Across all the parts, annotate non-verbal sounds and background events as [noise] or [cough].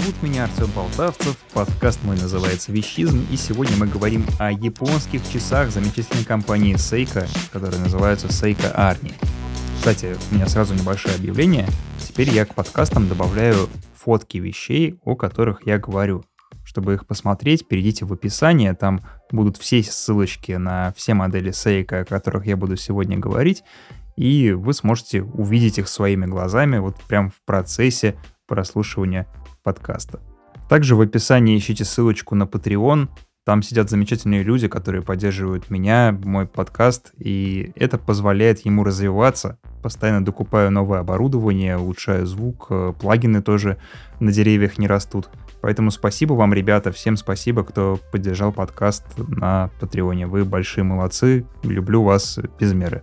Зовут меня Артем Полтавцев, подкаст мой называется «Вещизм», и сегодня мы говорим о японских часах замечательной компании Seiko, которые называются Seiko Arni. Кстати, у меня сразу небольшое объявление. Теперь я к подкастам добавляю фотки вещей, о которых я говорю. Чтобы их посмотреть, перейдите в описание, там будут все ссылочки на все модели Seiko, о которых я буду сегодня говорить, и вы сможете увидеть их своими глазами вот прям в процессе прослушивания подкаста. Также в описании ищите ссылочку на Patreon. Там сидят замечательные люди, которые поддерживают меня, мой подкаст, и это позволяет ему развиваться. Постоянно докупаю новое оборудование, улучшаю звук, э, плагины тоже на деревьях не растут. Поэтому спасибо вам, ребята, всем спасибо, кто поддержал подкаст на Патреоне. Вы большие молодцы, люблю вас без меры.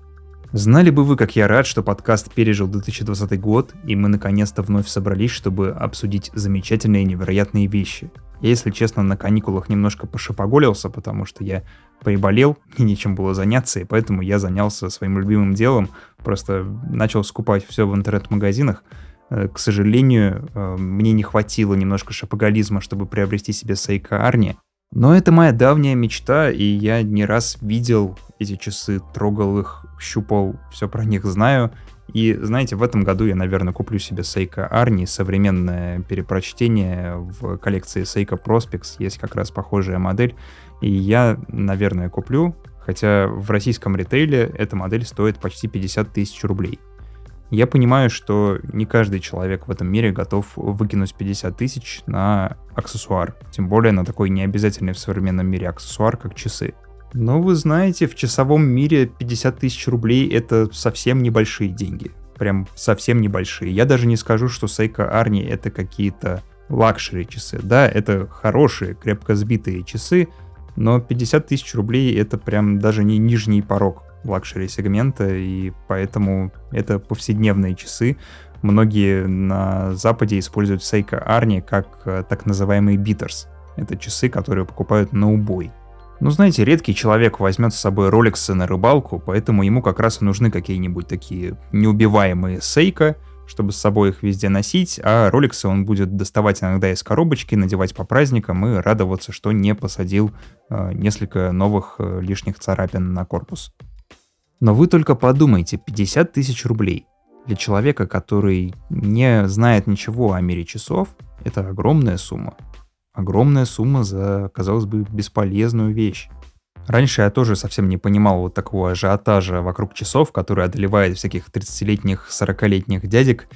Знали бы вы, как я рад, что подкаст пережил 2020 год, и мы наконец-то вновь собрались, чтобы обсудить замечательные невероятные вещи. Я, если честно, на каникулах немножко пошипоголился, потому что я приболел, и нечем было заняться, и поэтому я занялся своим любимым делом, просто начал скупать все в интернет-магазинах. Э, к сожалению, э, мне не хватило немножко шапоголизма, чтобы приобрести себе Сейка Арни, но это моя давняя мечта, и я не раз видел эти часы, трогал их, щупал, все про них знаю. И знаете, в этом году я, наверное, куплю себе Seiko Arni, современное перепрочтение в коллекции Seiko Prospex, есть как раз похожая модель. И я, наверное, куплю, хотя в российском ритейле эта модель стоит почти 50 тысяч рублей. Я понимаю, что не каждый человек в этом мире готов выкинуть 50 тысяч на аксессуар, тем более на такой необязательный в современном мире аксессуар, как часы. Но вы знаете, в часовом мире 50 тысяч рублей это совсем небольшие деньги. Прям совсем небольшие. Я даже не скажу, что Seiko Arnie это какие-то luxury часы. Да, это хорошие, крепко сбитые часы, но 50 тысяч рублей это прям даже не нижний порог luxury сегмента, и поэтому это повседневные часы. Многие на Западе используют Seiko Arnie как э, так называемые beaters. Это часы, которые покупают на убой. Ну, знаете, редкий человек возьмет с собой ролексы на рыбалку, поэтому ему как раз и нужны какие-нибудь такие неубиваемые Seiko, чтобы с собой их везде носить, а роликсы он будет доставать иногда из коробочки, надевать по праздникам и радоваться, что не посадил э, несколько новых э, лишних царапин на корпус. Но вы только подумайте, 50 тысяч рублей. Для человека, который не знает ничего о мире часов, это огромная сумма. Огромная сумма за, казалось бы, бесполезную вещь. Раньше я тоже совсем не понимал вот такого ажиотажа вокруг часов, который одолевает всяких 30-летних, 40-летних дядек.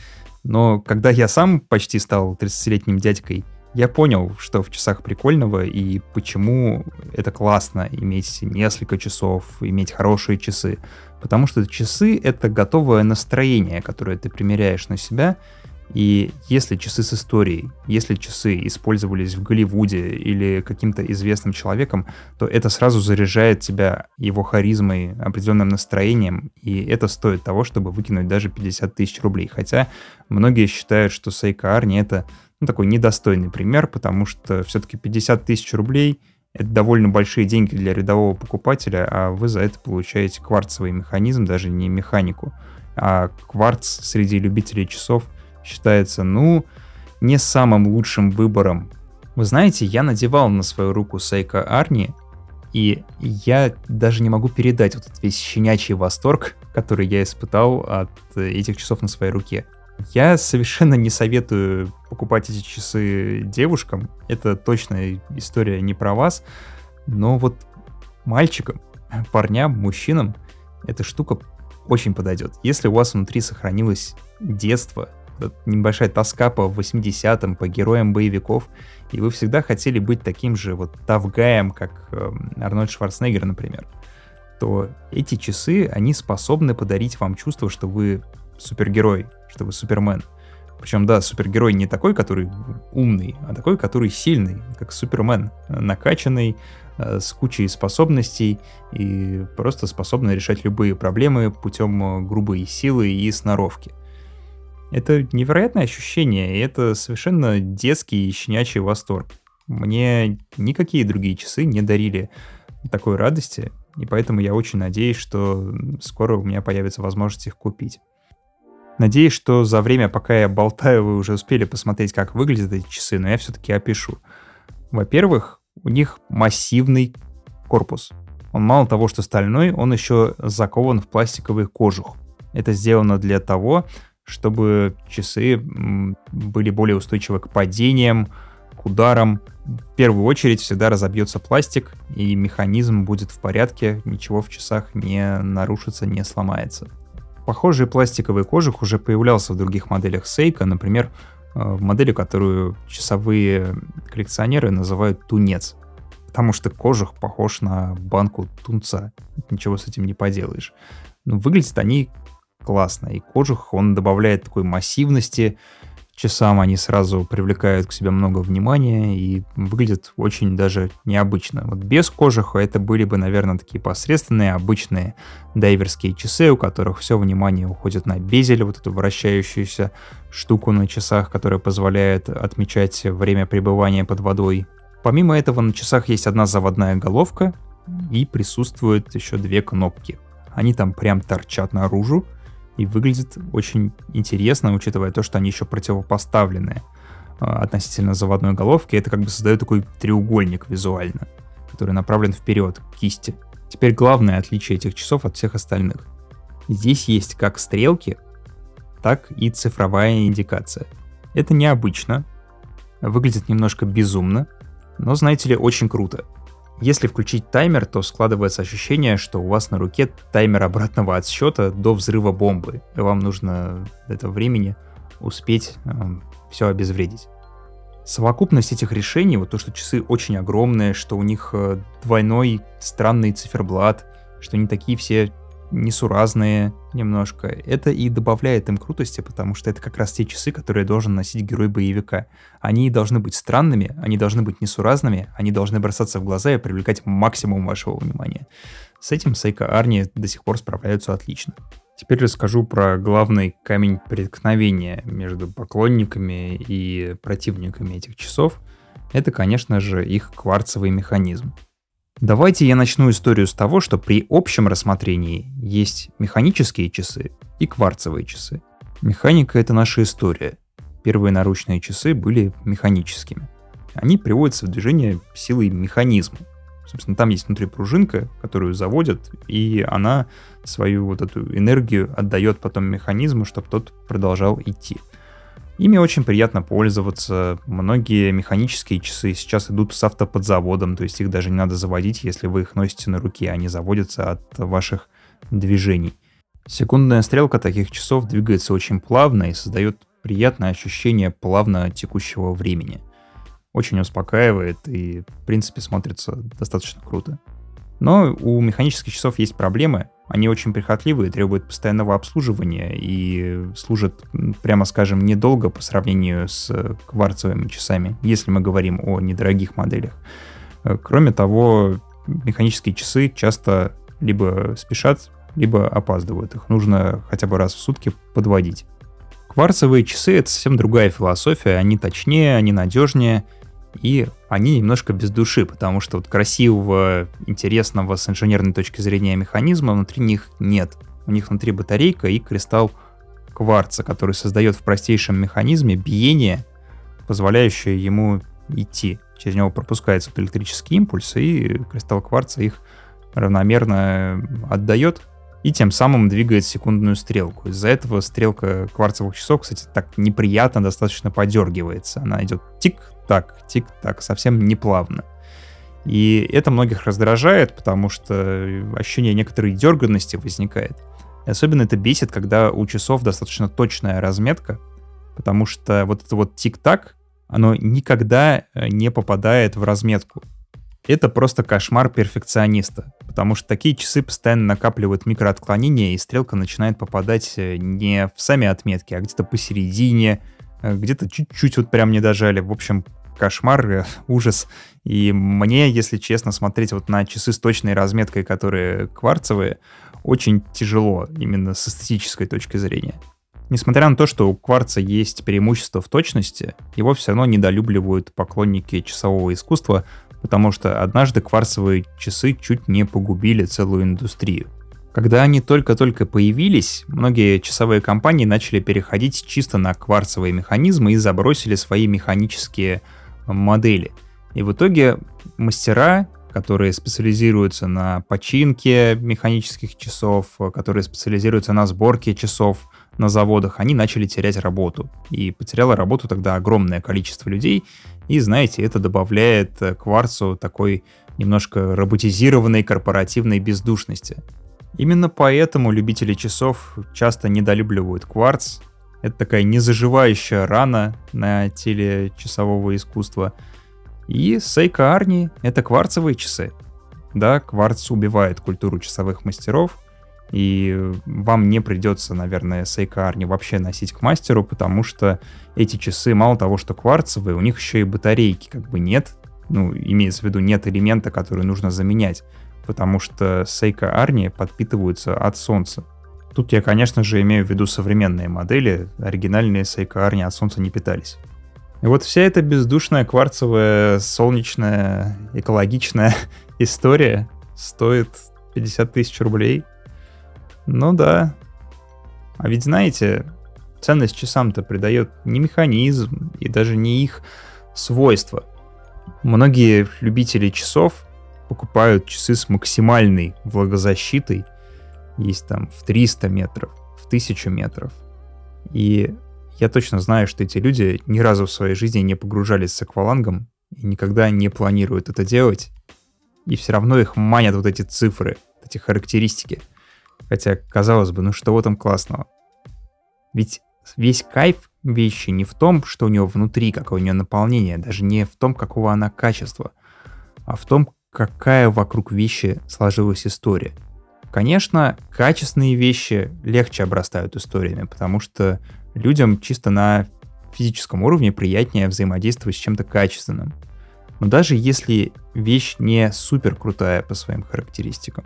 Но когда я сам почти стал 30-летним дядькой, я понял, что в часах прикольного и почему это классно иметь несколько часов, иметь хорошие часы. Потому что часы — это готовое настроение, которое ты примеряешь на себя. И если часы с историей, если часы использовались в Голливуде или каким-то известным человеком, то это сразу заряжает тебя его харизмой, определенным настроением, и это стоит того, чтобы выкинуть даже 50 тысяч рублей. Хотя многие считают, что Seiko Arni — это ну, такой недостойный пример, потому что все-таки 50 тысяч рублей — это довольно большие деньги для рядового покупателя, а вы за это получаете кварцевый механизм, даже не механику. А кварц среди любителей часов считается, ну, не самым лучшим выбором. Вы знаете, я надевал на свою руку Seiko Arni, и я даже не могу передать вот этот весь щенячий восторг, который я испытал от этих часов на своей руке. Я совершенно не советую покупать эти часы девушкам. Это точно история не про вас. Но вот мальчикам, парням, мужчинам эта штука очень подойдет. Если у вас внутри сохранилось детство, небольшая тоска по 80-м, по героям боевиков, и вы всегда хотели быть таким же вот тавгаем, как э, Арнольд Шварценеггер, например, то эти часы, они способны подарить вам чувство, что вы супергерой, что вы супермен. Причем, да, супергерой не такой, который умный, а такой, который сильный, как супермен, накачанный, э, с кучей способностей и просто способный решать любые проблемы путем э, грубой силы и сноровки. Это невероятное ощущение, и это совершенно детский и щенячий восторг. Мне никакие другие часы не дарили такой радости, и поэтому я очень надеюсь, что скоро у меня появится возможность их купить. Надеюсь, что за время, пока я болтаю, вы уже успели посмотреть, как выглядят эти часы, но я все-таки опишу. Во-первых, у них массивный корпус. Он мало того, что стальной, он еще закован в пластиковый кожух. Это сделано для того, чтобы часы были более устойчивы к падениям, к ударам. В первую очередь всегда разобьется пластик, и механизм будет в порядке, ничего в часах не нарушится, не сломается. Похожий пластиковый кожух уже появлялся в других моделях Seiko, например, э, в модели, которую часовые коллекционеры называют тунец потому что кожух похож на банку тунца. Ничего с этим не поделаешь. Но выглядят они классно, и кожух, он добавляет такой массивности часам, они сразу привлекают к себе много внимания и выглядят очень даже необычно. Вот без кожуха это были бы, наверное, такие посредственные, обычные дайверские часы, у которых все внимание уходит на безель, вот эту вращающуюся штуку на часах, которая позволяет отмечать время пребывания под водой Помимо этого на часах есть одна заводная головка и присутствуют еще две кнопки. Они там прям торчат наружу и выглядят очень интересно, учитывая то, что они еще противопоставлены а, относительно заводной головки. Это как бы создает такой треугольник визуально, который направлен вперед, к кисти. Теперь главное отличие этих часов от всех остальных. Здесь есть как стрелки, так и цифровая индикация. Это необычно, выглядит немножко безумно, но, знаете ли, очень круто. Если включить таймер, то складывается ощущение, что у вас на руке таймер обратного отсчета до взрыва бомбы, и вам нужно до этого времени успеть э, все обезвредить. Совокупность этих решений, вот то, что часы очень огромные, что у них э, двойной странный циферблат, что они такие все несуразные немножко. Это и добавляет им крутости, потому что это как раз те часы, которые должен носить герой боевика. Они должны быть странными, они должны быть несуразными, они должны бросаться в глаза и привлекать максимум вашего внимания. С этим Сайка Арни до сих пор справляются отлично. Теперь расскажу про главный камень преткновения между поклонниками и противниками этих часов. Это, конечно же, их кварцевый механизм. Давайте я начну историю с того, что при общем рассмотрении есть механические часы и кварцевые часы. Механика — это наша история. Первые наручные часы были механическими. Они приводятся в движение силой механизма. Собственно, там есть внутри пружинка, которую заводят, и она свою вот эту энергию отдает потом механизму, чтобы тот продолжал идти. Ими очень приятно пользоваться. Многие механические часы сейчас идут с автоподзаводом, то есть их даже не надо заводить, если вы их носите на руке, они заводятся от ваших движений. Секундная стрелка таких часов двигается очень плавно и создает приятное ощущение плавно текущего времени. Очень успокаивает и, в принципе, смотрится достаточно круто. Но у механических часов есть проблемы, они очень прихотливые, требуют постоянного обслуживания и служат, прямо скажем, недолго по сравнению с кварцевыми часами, если мы говорим о недорогих моделях. Э, кроме того, механические часы часто либо спешат, либо опаздывают. Их нужно хотя бы раз в сутки подводить. Кварцевые часы — это совсем другая философия. Они точнее, они надежнее — и они немножко без души, потому что вот красивого, интересного с инженерной точки зрения механизма внутри них нет. У них внутри батарейка и кристалл кварца, который создает в простейшем механизме биение, позволяющее ему идти. Через него пропускается электрический импульс, и кристалл кварца их равномерно отдает и тем самым двигает секундную стрелку. Из-за этого стрелка кварцевых часов, кстати, так неприятно достаточно подергивается. Она идет тик-так, тик-так, совсем не плавно. И это многих раздражает, потому что ощущение некоторой дерганности возникает. И особенно это бесит, когда у часов достаточно точная разметка, потому что вот это вот тик-так, оно никогда э, не попадает в разметку. Это просто кошмар перфекциониста, потому что такие часы постоянно накапливают микроотклонения, и стрелка начинает попадать э, не в сами отметки, а где-то посередине, э, где-то чуть-чуть вот прям не дожали. В общем, кошмар, э, ужас. И мне, если честно, смотреть вот на часы с точной разметкой, которые кварцевые, очень тяжело именно с эстетической точки зрения. Несмотря на то, что у кварца есть преимущество в точности, его все равно недолюбливают поклонники часового искусства, потому что однажды кварцевые часы чуть не погубили целую индустрию. Когда они только-только появились, многие часовые компании начали переходить чисто на кварцевые механизмы и забросили свои механические модели. И в итоге мастера, которые специализируются на починке механических часов, которые специализируются на сборке часов на заводах, они начали терять работу. И потеряло работу тогда огромное количество людей. И, знаете, это добавляет кварцу такой немножко роботизированной корпоративной бездушности. Именно поэтому любители часов часто недолюбливают кварц. Это такая незаживающая рана на теле часового искусства. И Сейка Арни — это кварцевые часы. Да, кварц убивает культуру часовых мастеров, и вам не придется, наверное, Сейка Арни вообще носить к мастеру, потому что эти часы мало того, что кварцевые, у них еще и батарейки как бы нет, ну, имеется в виду, нет элемента, который нужно заменять потому что Seiko Арни подпитываются от солнца. Тут я, конечно же, имею в виду современные модели, оригинальные Seiko Арни от солнца не питались. И вот вся эта бездушная кварцевая, солнечная, экологичная [laughs] история стоит 50 тысяч рублей. Ну да. А ведь знаете, ценность часам-то придает не механизм и даже не их свойства. Многие любители часов покупают часы с максимальной влагозащитой. Есть там в 300 метров, в 1000 метров. И я точно знаю, что эти люди ни разу в своей жизни не погружались с аквалангом и никогда не планируют это делать. И все равно их манят вот эти цифры, эти характеристики. Хотя, казалось бы, ну что в этом классного? Ведь весь кайф вещи не в том, что у него внутри, какое у нее наполнение, даже не в том, какого она качества, а в том, какая вокруг вещи сложилась история. Конечно, качественные вещи легче обрастают историями, потому что людям чисто на физическом уровне приятнее взаимодействовать с чем-то качественным. Но даже если вещь не супер крутая по своим характеристикам,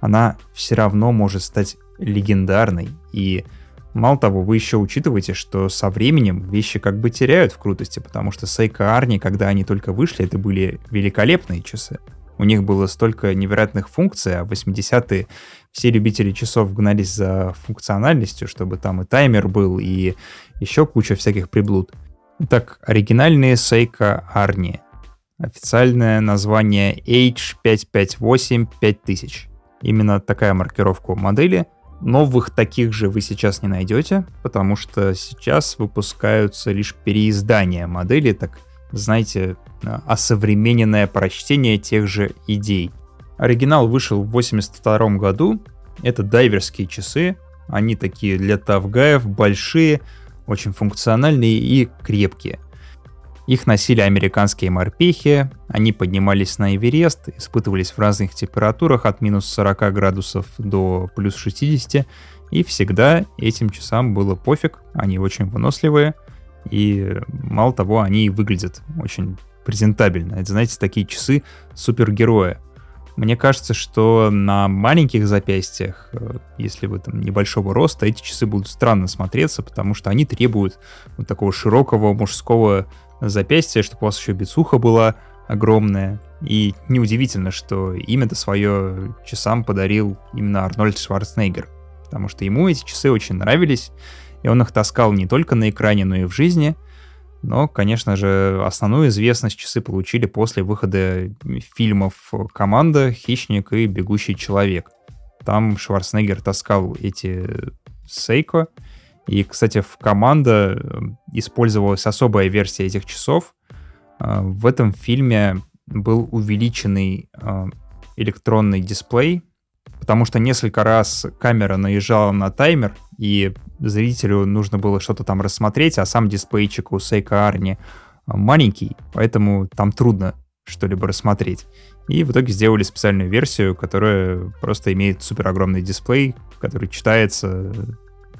она все равно может стать легендарной. И мало того, вы еще учитываете, что со временем вещи как бы теряют в крутости, потому что Сейка Арни, когда они только вышли, это были великолепные часы. У них было столько невероятных функций, а в 80-е все любители часов гнались за функциональностью, чтобы там и таймер был, и еще куча всяких приблуд. Итак, оригинальные Seiko Arni. Официальное название H558-5000. Именно такая маркировка модели. Новых таких же вы сейчас не найдете, потому что сейчас выпускаются лишь переиздания модели, так знаете, осовремененное прочтение тех же идей. Оригинал вышел в 82 году. Это дайверские часы. Они такие для тавгаев, большие, очень функциональные и крепкие. Их носили американские морпехи, они поднимались на Эверест, испытывались в разных температурах от минус 40 градусов до плюс 60, и всегда этим часам было пофиг, они очень выносливые, и мало того, они выглядят очень презентабельно. Это, знаете, такие часы супергероя. Мне кажется, что на маленьких запястьях, э, если вы там небольшого роста, эти часы будут странно смотреться, потому что они требуют вот такого широкого мужского запястья, чтобы у вас еще бицуха была огромная. И неудивительно, что имя-то свое часам подарил именно Арнольд Шварценеггер, потому что ему эти часы очень нравились, и он их таскал не только на экране, но и в жизни. Но, конечно же, основную известность часы получили после выхода фильмов «Команда», «Хищник» и «Бегущий человек». Там Шварценеггер таскал эти Сейко. И, кстати, в «Команда» использовалась особая версия этих часов. А, в этом фильме был увеличенный а, электронный дисплей, потому что несколько раз камера наезжала на таймер, и зрителю нужно было что-то там рассмотреть, а сам дисплейчик у Сейка Арни маленький, поэтому там трудно что-либо рассмотреть. И в итоге сделали специальную версию, которая просто имеет супер огромный дисплей, который читается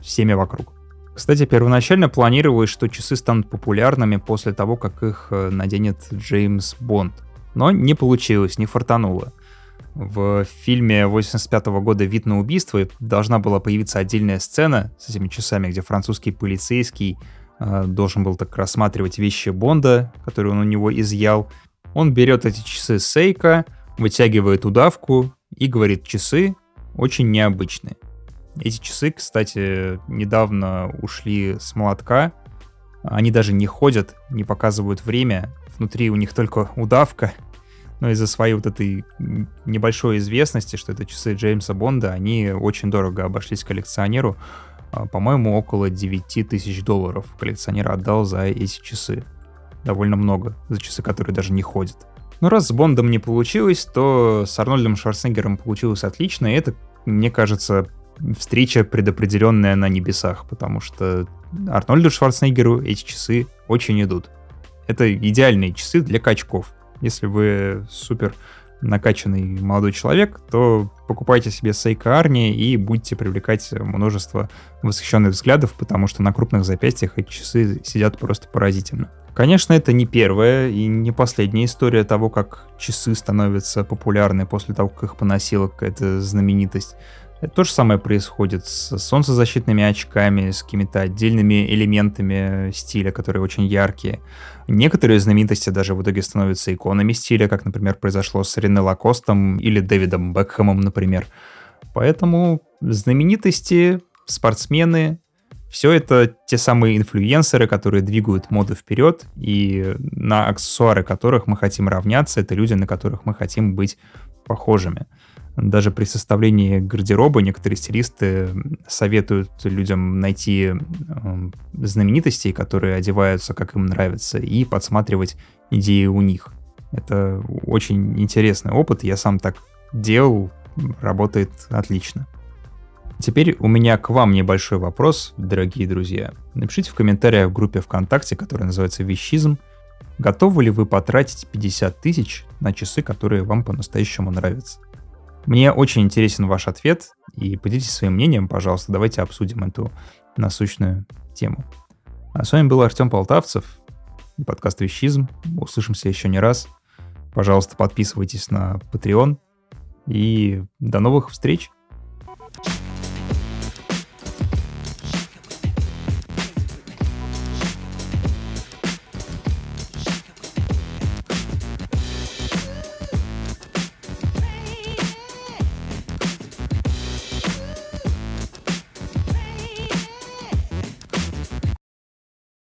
всеми вокруг. Кстати, первоначально планировалось, что часы станут популярными после того, как их э, наденет Джеймс Бонд. Но не получилось, не фартануло в фильме 85 -го года «Вид на убийство» должна была появиться отдельная сцена с этими часами, где французский полицейский э, должен был так рассматривать вещи Бонда, которые он у него изъял. Он берет эти часы Сейка, вытягивает удавку и говорит «часы», очень необычные. Эти часы, кстати, недавно ушли с молотка. Они даже не ходят, не показывают время. Внутри у них только удавка. Но из-за своей вот этой небольшой известности, что это часы Джеймса Бонда, они очень дорого обошлись коллекционеру. А, по-моему, около 9 тысяч долларов коллекционер отдал за эти часы. Довольно много, за часы, которые даже не ходят. Но раз с Бондом не получилось, то с Арнольдом Шварценеггером получилось отлично, и это, мне кажется, встреча предопределенная на небесах, потому что Арнольду Шварценеггеру эти часы очень идут. Это идеальные часы для качков. Если вы супер накачанный молодой человек, то покупайте себе Seiko Arni и будете привлекать множество восхищенных взглядов, потому что на крупных запястьях эти часы сидят просто поразительно. Конечно, это не первая и не последняя история того, как часы становятся популярны после того, как их поносила какая-то знаменитость. То же самое происходит с солнцезащитными очками, с какими-то отдельными элементами стиля, которые очень яркие. Некоторые знаменитости даже в итоге становятся иконами стиля, как, например, произошло с Рене Лакостом или Дэвидом Бекхэмом, например. Поэтому знаменитости, спортсмены, все это те самые инфлюенсеры, которые двигают моду вперед, и на аксессуары которых мы хотим равняться, это люди, на которых мы хотим быть похожими. Даже при составлении гардероба некоторые стилисты советуют людям найти э, знаменитостей, которые одеваются, как им нравится, и подсматривать идеи у них. Это очень интересный опыт. Я сам так делал, работает отлично. Теперь у меня к вам небольшой вопрос, дорогие друзья. Напишите в комментариях в группе ВКонтакте, которая называется «Вещизм», готовы ли вы потратить 50 тысяч на часы, которые вам по-настоящему нравятся. Мне очень интересен ваш ответ, и поделитесь своим мнением, пожалуйста. Давайте обсудим эту насущную тему. А с вами был Артем Полтавцев подкаст «Вещизм». Услышимся еще не раз. Пожалуйста, подписывайтесь на Patreon. И до новых встреч!